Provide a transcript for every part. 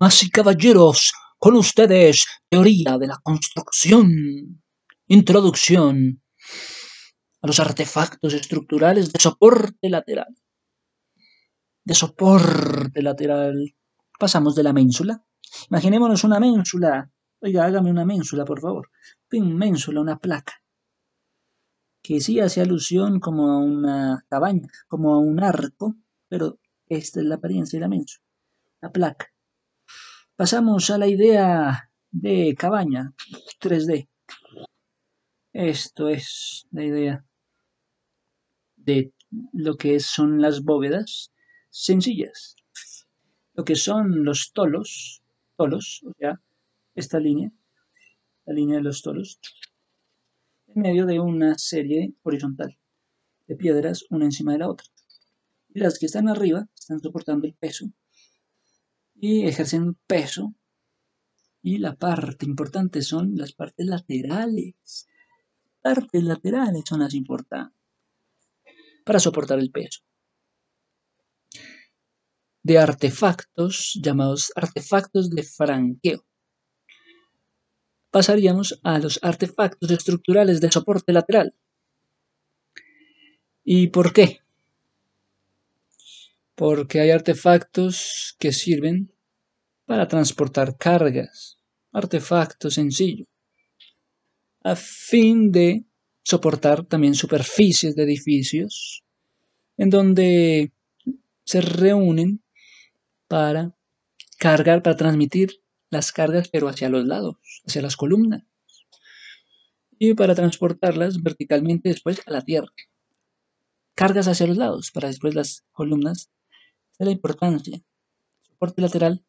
Damas y caballeros, con ustedes, teoría de la construcción. Introducción a los artefactos estructurales de soporte lateral. De soporte lateral. Pasamos de la ménsula. Imaginémonos una ménsula. Oiga, hágame una ménsula, por favor. Una ménsula, una placa. Que sí hace alusión como a una cabaña, como a un arco, pero esta es la apariencia de la ménsula. La placa. Pasamos a la idea de cabaña 3D. Esto es la idea de lo que son las bóvedas sencillas. Lo que son los tolos, tolos, o sea, esta línea, la línea de los tolos, en medio de una serie horizontal de piedras una encima de la otra. Y las que están arriba están soportando el peso y ejercen peso. Y la parte importante son las partes laterales. Partes laterales son las importantes para soportar el peso. De artefactos llamados artefactos de franqueo. Pasaríamos a los artefactos estructurales de soporte lateral. ¿Y por qué? Porque hay artefactos que sirven para transportar cargas. Artefacto sencillo. A fin de soportar también superficies de edificios en donde se reúnen para cargar, para transmitir las cargas, pero hacia los lados, hacia las columnas, y para transportarlas verticalmente después a la tierra. Cargas hacia los lados, para después las columnas. Es la importancia. Soporte lateral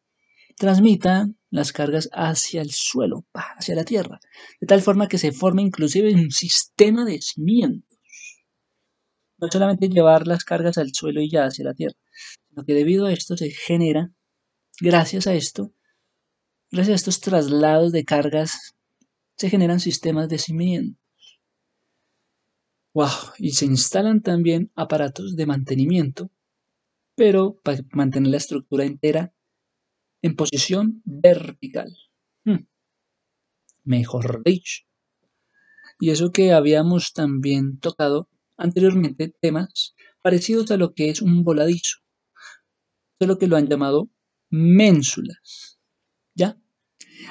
transmita las cargas hacia el suelo, hacia la tierra, de tal forma que se forme inclusive un sistema de cimientos. No solamente llevar las cargas al suelo y ya hacia la tierra, sino que debido a esto se genera, gracias a esto, gracias a estos traslados de cargas, se generan sistemas de cimientos. Wow, y se instalan también aparatos de mantenimiento, pero para mantener la estructura entera en posición vertical. Hmm. Mejor dicho. Y eso que habíamos también tocado anteriormente temas parecidos a lo que es un voladizo, solo que lo han llamado ménsulas. ¿Ya?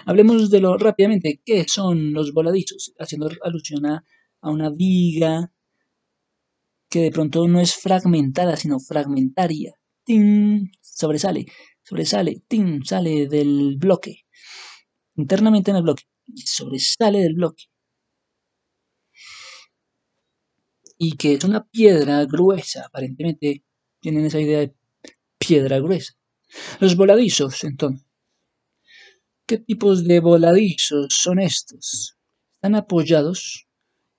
Hablemos de lo rápidamente, ¿qué son los voladizos? Haciendo alusión a, una viga que de pronto no es fragmentada, sino fragmentaria. ¡Ting! Sobresale sobresale, ¡tim! sale del bloque, internamente en el bloque, y sobresale del bloque. Y que es una piedra gruesa, aparentemente tienen esa idea de piedra gruesa. Los voladizos, entonces. ¿Qué tipos de voladizos son estos? Están apoyados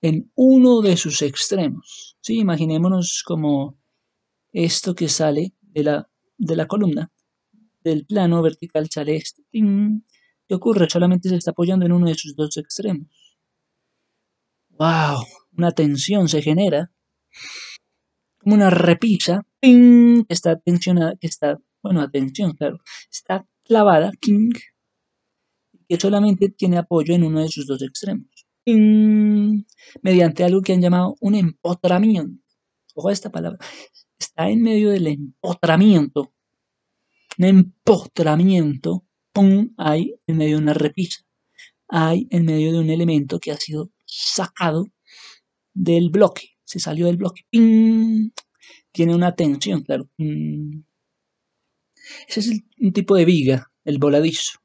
en uno de sus extremos. ¿sí? Imaginémonos como esto que sale de la, de la columna del plano vertical sale este. ¿Qué ocurre? Solamente se está apoyando en uno de sus dos extremos. ¡Wow! Una tensión se genera. Como una repisa. ¡Ping! Que está tensionada, que está, bueno, atención, claro. Está clavada, king, que solamente tiene apoyo en uno de sus dos extremos. Mediante algo que han llamado un empotramiento. Ojo a esta palabra. Está en medio del empotramiento. Un empotramiento, hay en medio de una repisa, hay en medio de un elemento que ha sido sacado del bloque, se salió del bloque, tiene una tensión, claro. Ese es un tipo de viga, el voladizo,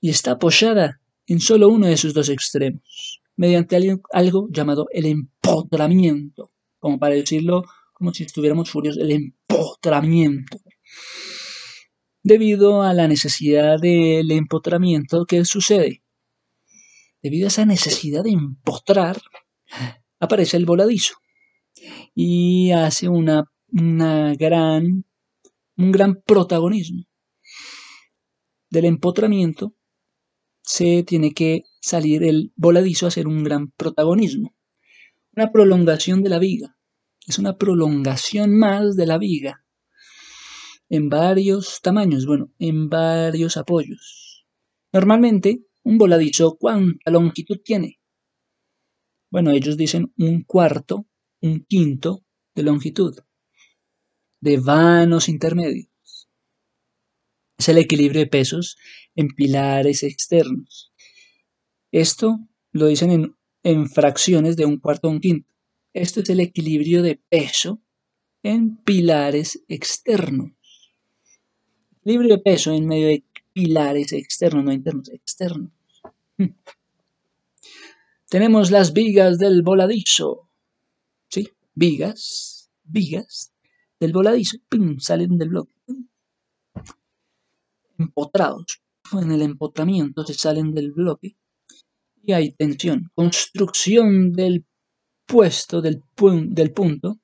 y está apoyada en solo uno de sus dos extremos, mediante algo llamado el empotramiento, como para decirlo como si estuviéramos furiosos, el empotramiento debido a la necesidad del empotramiento que sucede. Debido a esa necesidad de empotrar, aparece el voladizo y hace una, gran, un gran protagonismo. Del empotramiento se tiene que salir el voladizo a hacer un gran protagonismo. Una prolongación de la viga. Es una prolongación más de la viga en varios tamaños, bueno, en varios apoyos. Normalmente, un voladizo, ¿cuánta longitud tiene? Bueno, ellos dicen un cuarto, un quinto de longitud, de vanos intermedios. Es el equilibrio de pesos en pilares externos. Esto lo dicen en, en fracciones de un cuarto a un quinto. Esto es el equilibrio de peso en pilares externos. Equilibrio de peso en medio de pilares externos, no internos, externos. Hmm. Tenemos las vigas del voladizo. ¿Sí? Vigas, vigas del voladizo. ¡Pum! Salen del bloque. Empotrados. En el empotramiento se salen del bloque. Y hay tensión. Construcción del puesto, del, del punto,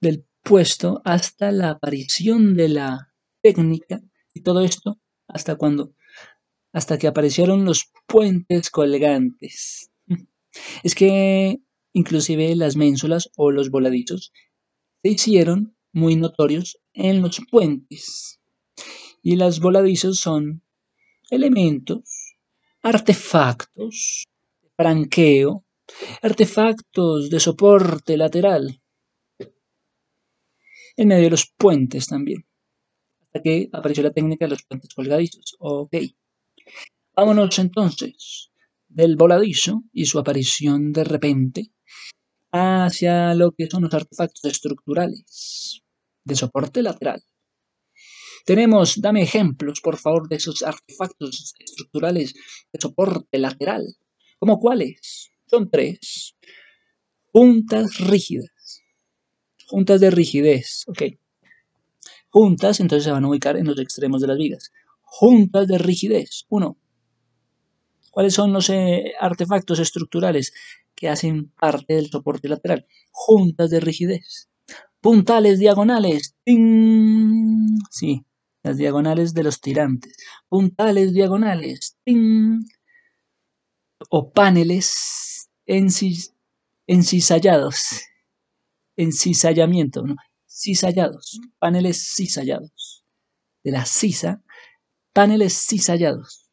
del puesto hasta la aparición de la técnica y todo esto hasta cuando hasta que aparecieron los puentes colgantes. Es que inclusive las ménsulas o los voladizos se hicieron muy notorios en los puentes. Y los voladizos son elementos, artefactos, franqueo, artefactos de soporte lateral. En medio de los puentes también. Hasta que apareció la técnica de los puentes colgadizos. Ok. Vámonos entonces del voladizo y su aparición de repente hacia lo que son los artefactos estructurales de soporte lateral. Tenemos, dame ejemplos, por favor, de esos artefactos estructurales de soporte lateral. ¿Cómo cuáles? Son tres. Juntas rígidas. Juntas de rigidez. Ok. Juntas, entonces se van a ubicar en los extremos de las vigas. Juntas de rigidez. Uno. ¿Cuáles son los eh, artefactos estructurales que hacen parte del soporte lateral? Juntas de rigidez. Puntales diagonales. ¡Ting! Sí, las diagonales de los tirantes. Puntales diagonales. ¡Ting! O paneles encis, encisallados, encizallamiento, ¿no? cisallados, paneles cisallados, de la cisa, paneles cisallados.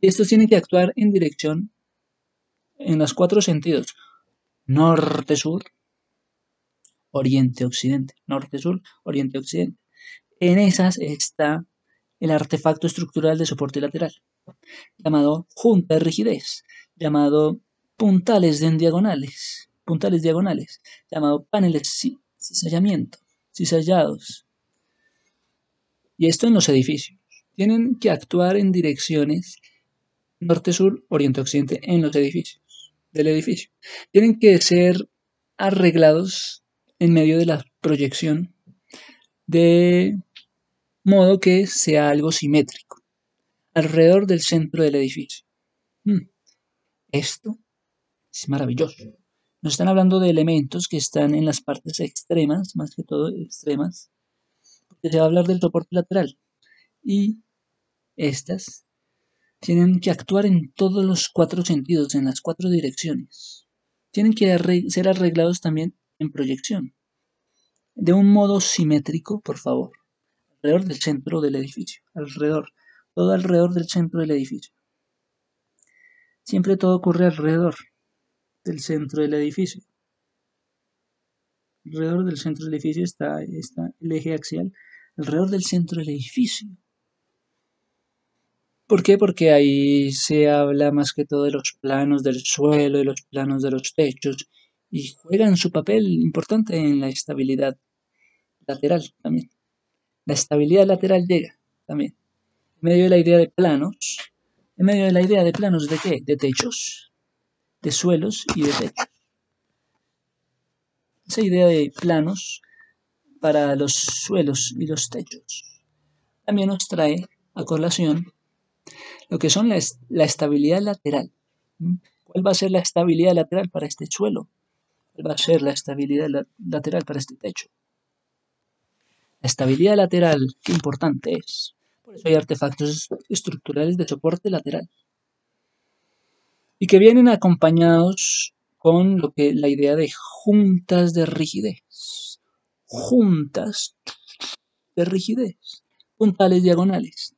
Estos tienen que actuar en dirección en los cuatro sentidos, norte-sur, oriente-occidente, norte-sur, oriente-occidente. En esas está el artefacto estructural de soporte lateral, llamado junta de rigidez, llamado puntales en diagonales, puntales diagonales, llamado paneles cizallamiento, cizallados. Y esto en los edificios. Tienen que actuar en direcciones norte-sur, oriente-occidente en los edificios, del edificio. Tienen que ser arreglados en medio de la proyección de modo que sea algo simétrico, alrededor del centro del edificio. Hmm. Esto es maravilloso. Nos están hablando de elementos que están en las partes extremas, más que todo extremas, porque se va a hablar del soporte lateral. Y estas tienen que actuar en todos los cuatro sentidos, en las cuatro direcciones. Tienen que ser arreglados también en proyección, de un modo simétrico, por favor, alrededor del centro del edificio, alrededor, todo alrededor del centro del edificio. Siempre todo ocurre alrededor del centro del edificio. Alrededor del centro del edificio está, el eje axial, alrededor del centro del edificio. ¿Por qué? Porque ahí se habla más que todo de los planos del suelo, de los planos de los techos, y juegan su papel importante en la estabilidad lateral también. La estabilidad lateral llega también. En medio de la idea de planos, en medio de la idea de planos de qué? De techos, de suelos y de techos. Esa idea de planos para los suelos y los techos también nos trae a colación lo que son la, estabilidad lateral. ¿Mm? ¿Cuál va a ser la estabilidad lateral para este suelo? ¿Cuál va a ser la estabilidad lateral para este techo? La estabilidad lateral, qué importante es. Por eso hay artefactos estructurales de soporte lateral. Y que vienen acompañados con lo que la idea de juntas de rigidez. Juntas de rigidez. Puntales diagonales.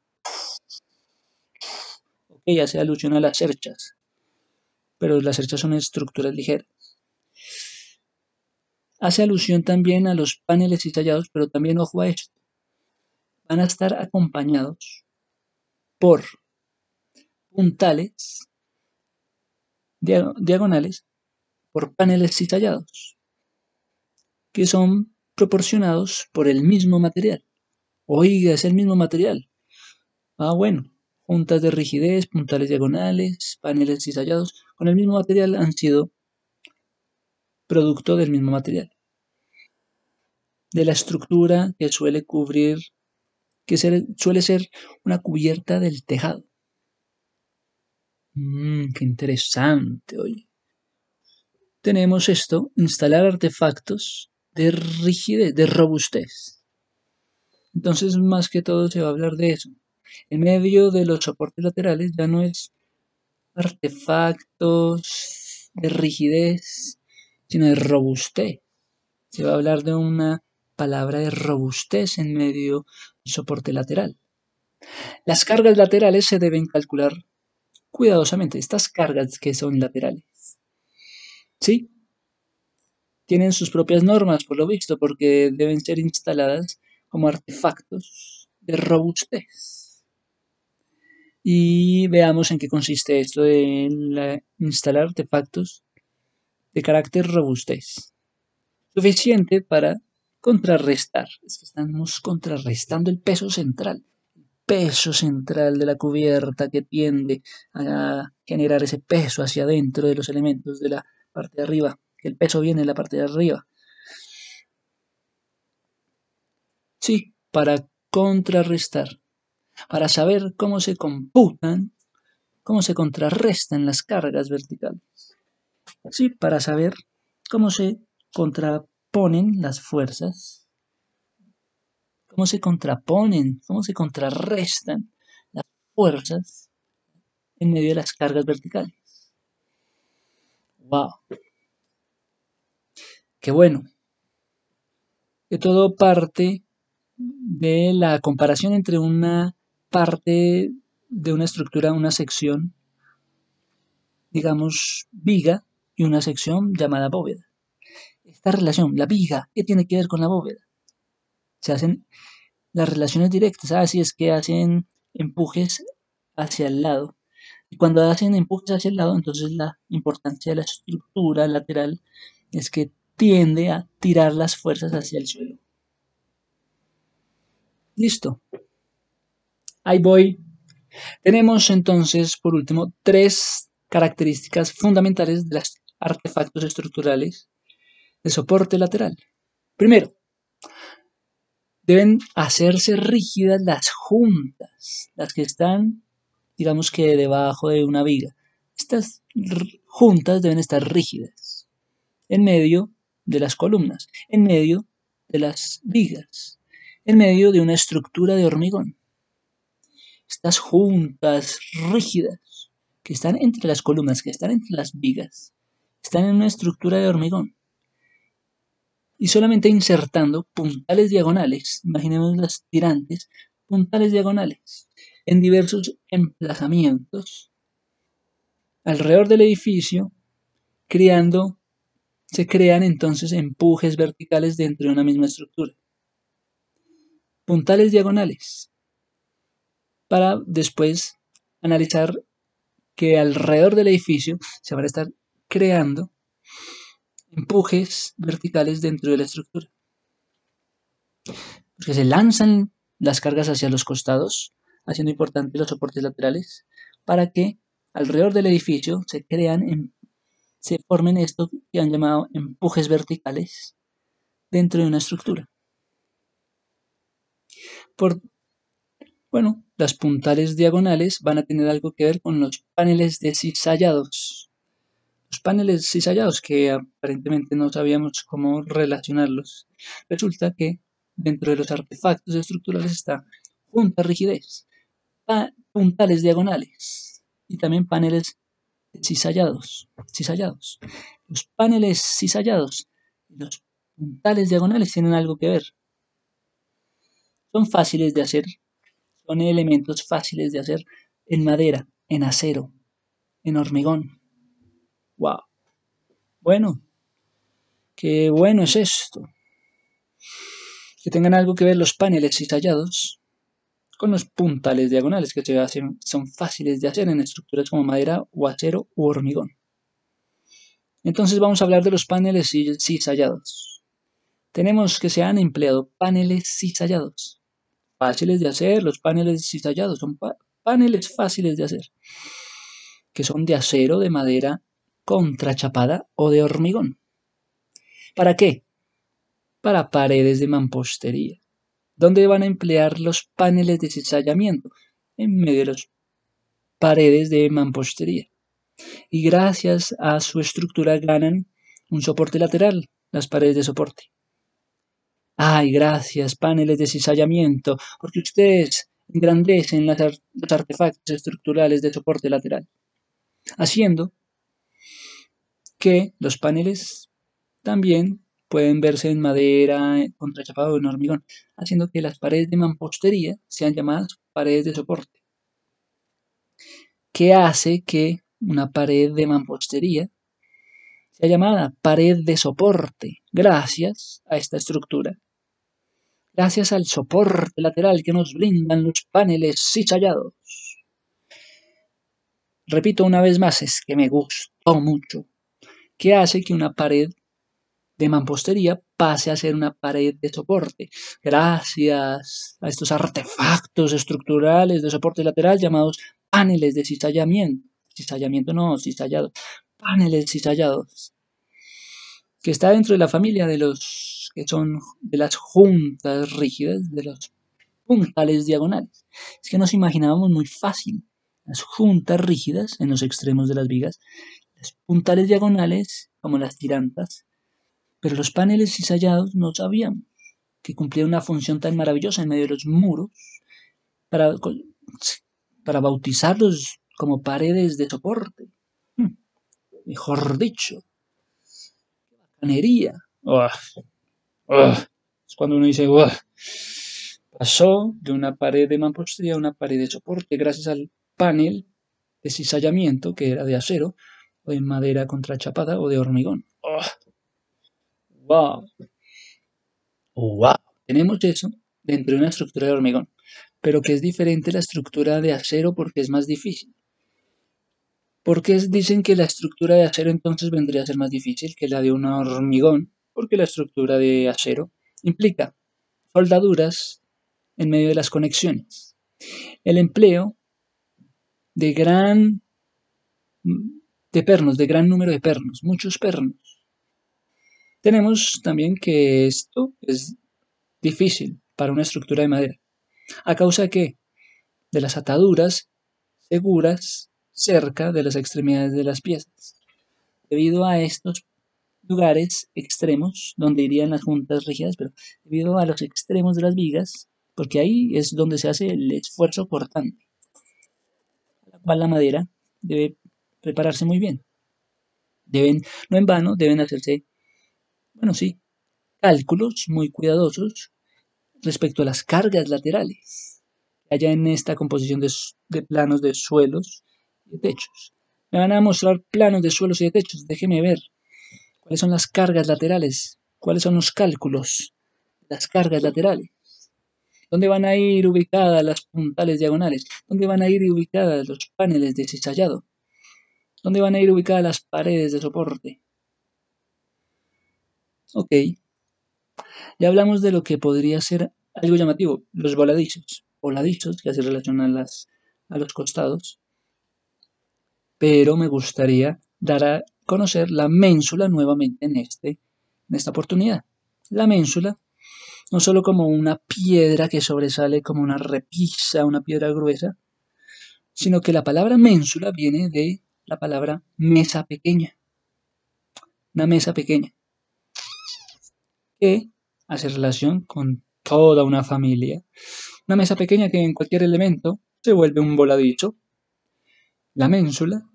Ok, hace alusión a las cerchas, pero las cerchas son estructuras ligeras. Hace alusión también a los paneles cisallados, pero también ojo a esto. Van a estar acompañados por puntales diagonales por paneles citallados, que son proporcionados por el mismo material. Oiga, es el mismo material. Ah, bueno, juntas de rigidez, puntales diagonales, paneles cisallados, con el mismo material han sido producto del mismo material. De la estructura que suele cubrir, que suele ser una cubierta del tejado. Mmm, qué interesante, oye. Tenemos esto, instalar artefactos de rigidez, de robustez. Entonces, más que todo se va a hablar de eso. En medio de los soportes laterales ya no es artefactos de rigidez, sino de robustez. Se va a hablar de una palabra de robustez en medio del soporte lateral. Las cargas laterales se deben calcular cuidadosamente estas cargas que son laterales. ¿Sí? Tienen sus propias normas, por lo visto, porque deben ser instaladas como artefactos de robustez. Y veamos en qué consiste esto de instalar artefactos de carácter robustez. Suficiente para contrarrestar. Estamos contrarrestando el peso central peso central de la cubierta que tiende a generar ese peso hacia adentro de los elementos de la parte de arriba, que el peso viene de la parte de arriba. Sí, para contrarrestar, para saber cómo se computan, cómo se contrarrestan las cargas verticales. Sí, para saber cómo se contraponen las fuerzas cómo se contraponen, cómo se contrarrestan las fuerzas en medio de las cargas verticales. ¡Wow! ¡Qué bueno! Que todo parte de la comparación entre una parte de una estructura, una sección, digamos, viga, y una sección llamada bóveda. Esta relación, la viga, ¿qué tiene que ver con la bóveda? se hacen las relaciones directas. Así es que hacen empujes hacia el lado. Y cuando hacen empujes hacia el lado, entonces la importancia de la estructura lateral es que tiende a tirar las fuerzas hacia el suelo. Listo. Ahí voy. Tenemos entonces, por último, tres características fundamentales de los artefactos estructurales de soporte lateral. Primero, deben hacerse rígidas las juntas, las que están, digamos que debajo de una viga. Estas juntas deben estar rígidas en medio de las columnas, en medio de las vigas, en medio de una estructura de hormigón. Estas juntas rígidas que están entre las columnas, que están entre las vigas, están en una estructura de hormigón y solamente insertando puntales diagonales, imaginemos las tirantes, puntales diagonales en diversos emplazamientos alrededor del edificio, creando, se crean entonces empujes verticales dentro de una misma estructura. Puntales diagonales, para después analizar que alrededor del edificio se van a estar creando empujes verticales dentro de la estructura. Porque se lanzan las cargas hacia los costados, haciendo importantes los soportes laterales, para que alrededor del edificio se crean, se formen esto que han llamado empujes verticales dentro de una estructura. Por, bueno, las puntales diagonales van a tener algo que ver con los paneles descisallados los paneles cisallados que aparentemente no sabíamos cómo relacionarlos. Resulta que dentro de los artefactos estructurales está junta rigidez, puntales diagonales y también paneles cisallados, cisallados. Los paneles cisallados y los puntales diagonales tienen algo que ver. son fáciles de hacer, son elementos fáciles de hacer en madera, en acero, en hormigón. ¡Wow! Bueno, qué bueno es esto. Que tengan algo que ver los paneles cisallados con los puntales diagonales que se hacen, son fáciles de hacer en estructuras como madera o acero u hormigón. Entonces vamos a hablar de los paneles cisallados. Tenemos que se han empleado paneles cisallados. Fáciles de hacer, los paneles cisallados son paneles fáciles de hacer. Que son de acero, de madera contrachapada o de hormigón. ¿Para qué? Para paredes de mampostería. ¿Dónde van a emplear los paneles de cizallamiento? En medio de las paredes de mampostería y gracias a su estructura ganan un soporte lateral, las paredes de soporte. Ay, gracias, paneles de cizallamiento, porque ustedes engrandecen los artefactos estructurales de soporte lateral, haciendo que los paneles también pueden verse en madera, contrachapado o en hormigón, haciendo que las paredes de mampostería sean llamadas paredes de soporte. ¿Qué hace que una pared de mampostería, sea llamada pared de soporte, gracias a esta estructura. Gracias al soporte lateral que nos brindan los paneles cisallados. Repito una vez más, es que me gustó mucho, que hace que una pared de mampostería pase a ser una pared de soporte, gracias a estos artefactos estructurales de soporte lateral llamados paneles de cizallamiento cizallamiento no, cizallado, paneles cizallados, que está dentro de la familia de los que son de las juntas rígidas, de los puntales diagonales. Es que nos imaginábamos muy fácil las juntas rígidas en los extremos de las vigas, las puntales diagonales como las tirantas, pero los paneles cizallados no sabíamos que cumplían una función tan maravillosa en medio de los muros para, para bautizarlos como paredes de soporte. Hmm. Mejor dicho, bacanería. Es cuando uno dice, pasó de una pared de mampostería a una pared de soporte gracias al panel de cizallamiento que era de acero o de madera contrachapada o de hormigón. ¡Wow! ¡Wow! Tenemos eso dentro de una estructura de hormigón, pero que es diferente la estructura de acero porque es más difícil. ¿Por qué dicen que la estructura de acero entonces vendría a ser más difícil que la de un hormigón? Porque la estructura de acero implica soldaduras en medio de las conexiones. El empleo de gran de pernos, de gran número de pernos, muchos pernos. Tenemos también que esto es difícil para una estructura de madera. ¿A causa qué? De las ataduras seguras cerca de las extremidades de las piezas. Debido a estos lugares extremos, donde irían las juntas rígidas, pero debido a los extremos de las vigas, porque ahí es donde se hace el esfuerzo cortante, la madera debe prepararse muy bien. Deben, no en vano, deben hacerse, bueno, sí, cálculos muy cuidadosos respecto a las cargas laterales que haya en esta composición de, de planos de suelos de techos. Me van a mostrar planos de suelos y de techos. Déjeme ver cuáles son las cargas laterales, cuáles son los cálculos de las cargas laterales. ¿Dónde van a ir ubicadas las puntales diagonales? ¿Dónde van a ir ubicadas los paneles de cizallado? ¿Dónde van a ir ubicadas las paredes de soporte? Ok. Ya hablamos de lo que podría ser algo llamativo, los voladizos. Voladizos que a, las, a los costados pero me gustaría dar a conocer la ménsula nuevamente en, este, en esta oportunidad. La ménsula, no solo como una piedra que sobresale como una repisa, una piedra gruesa, sino que la palabra ménsula viene de la palabra mesa pequeña. Una mesa pequeña que hace relación con toda una familia. Una mesa pequeña que en cualquier elemento se vuelve un voladizo. La ménsula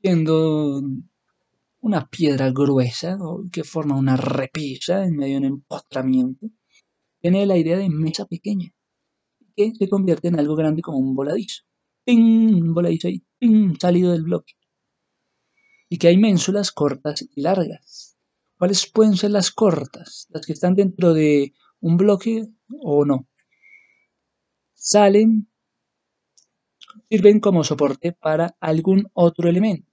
siendo una piedra gruesa que forma una repisa en medio de un empotramiento. tiene la idea de mesa pequeña, que se convierte en algo grande como un voladizo. ¡Ping! Un voladizo ahí, ¡ping! salido del bloque. Y que hay ménsulas cortas y largas. ¿Cuáles pueden ser las cortas? Las que están dentro de un bloque o no. Salen, sirven como soporte para algún otro elemento.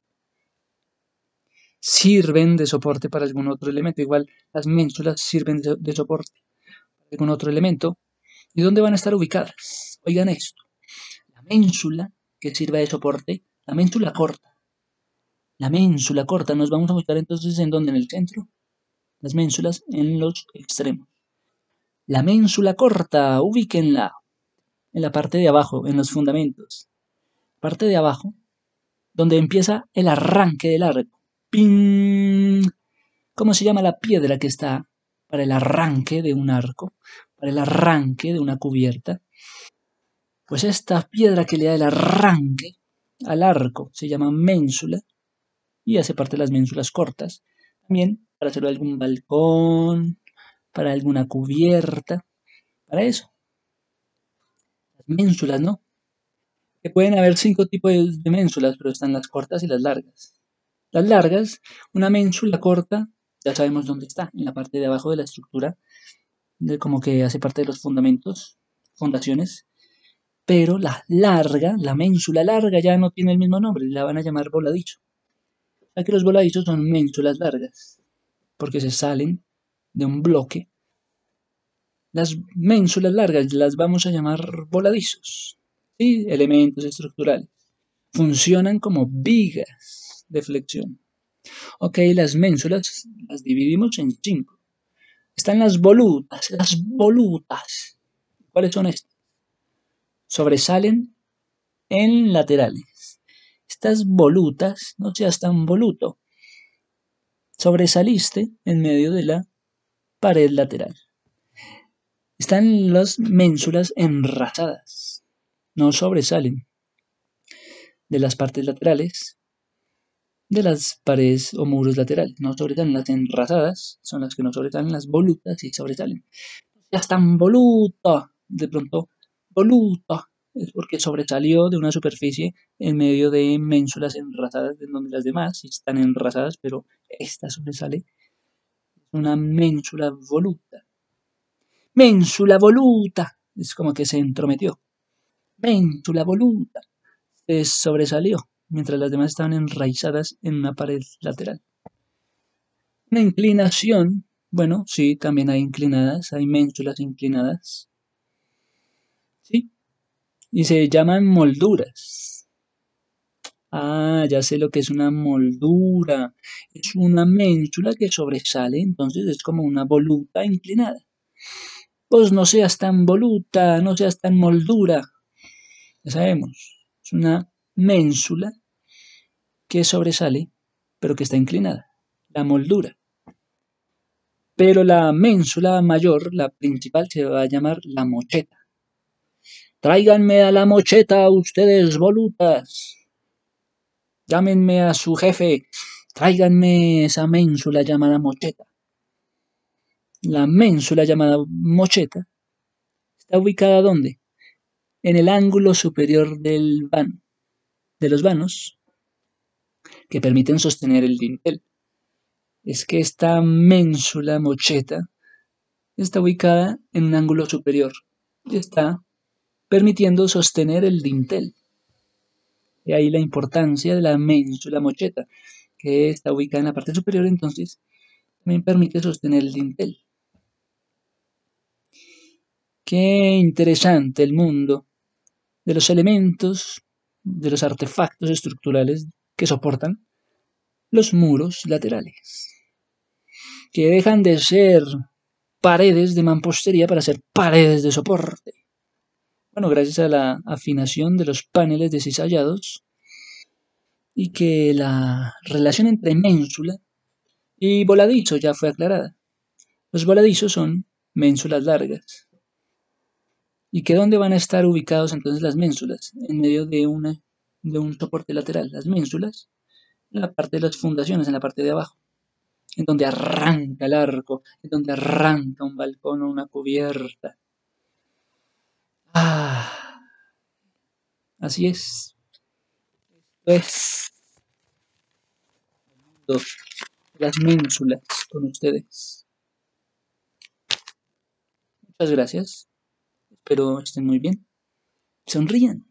Sirven de soporte para algún otro elemento. Igual las ménsulas sirven de soporte para algún otro elemento. ¿Y dónde van a estar ubicadas? Oigan esto. La ménsula que sirva de soporte, la ménsula corta. La ménsula corta, nos vamos a ubicar entonces en donde, en el centro. Las ménsulas en los extremos. La ménsula corta, ubíquenla en la parte de abajo, en los fundamentos. Parte de abajo, donde empieza el arranque del arco. ¡Ping! ¿Cómo se llama la piedra que está para el arranque de un arco? Para el arranque de una cubierta. Pues esta piedra que le da el arranque al arco se llama ménsula y hace parte de las ménsulas cortas. También para hacer algún balcón, para alguna cubierta, para eso. Las ménsulas, ¿no? Que pueden haber cinco tipos de ménsulas, pero están las cortas y las largas. Las largas, una ménsula corta, ya sabemos dónde está, en la parte de abajo de la estructura, de como que hace parte de los fundamentos, fundaciones, pero la larga, la ménsula larga ya no tiene el mismo nombre, la van a llamar voladizo. Ya que los voladizos son ménsulas largas, porque se salen de un bloque. Las ménsulas largas las vamos a llamar voladizos, ¿sí? elementos estructurales. Funcionan como vigas de flexión. Ok, las ménsulas las dividimos en cinco. Están las volutas, las volutas. ¿Cuáles son estas? Sobresalen en laterales. Estas volutas, no seas tan voluto, sobresaliste en medio de la pared lateral. Están las ménsulas enrasadas, no sobresalen de las partes laterales, de las paredes o muros laterales, no sobresalen las enrasadas, son las que no sobresalen, las volutas y sobresalen. Ya están voluto, de pronto voluta es porque sobresalió de una superficie en medio de ménsulas enrasadas, en donde las demás están enrasadas, pero esta sobresale. Es una ménsula voluta. Ménsula voluta. Es como que se entrometió. Ménsula voluta. Se sobresalió, mientras las demás estaban enraizadas en una pared lateral. Una inclinación. Bueno, sí, también hay inclinadas, hay ménsulas inclinadas y se llaman molduras. Ah, ya sé lo que es una moldura. Es una ménsula que sobresale, entonces es como una voluta inclinada. Pues no seas tan voluta, no seas tan moldura. Ya sabemos, es una ménsula que sobresale, pero que está inclinada. La moldura. Pero la ménsula mayor, la principal, se va a llamar la mocheta. Tráiganme a la mocheta ustedes volutas. Llámenme a su jefe. Tráiganme esa ménsula llamada mocheta. La ménsula llamada mocheta está ubicada ¿dónde? En el ángulo superior del vano, de los vanos que permiten sostener el dintel. Es que esta ménsula mocheta está ubicada en un ángulo superior y está permitiendo sostener el dintel. Y ahí la importancia de la ménsula mocheta, que está ubicada en la parte superior, entonces también permite sostener el dintel. Qué interesante el mundo de los elementos, de los artefactos estructurales que soportan los muros laterales, que dejan de ser paredes de mampostería para ser paredes de soporte. Bueno, gracias a la afinación de los paneles de cisallados y que la relación entre ménsula y voladizo ya fue aclarada. Los voladizos son ménsulas largas. ¿Y que dónde van a estar ubicados entonces las ménsulas? En medio de, una, de un soporte lateral. Las ménsulas en la parte de las fundaciones, en la parte de abajo. en donde arranca el arco, en donde arranca un balcón o una cubierta. Ah, así es. Esto es las ménsulas con ustedes. Muchas gracias. Espero estén muy bien. Sonrían.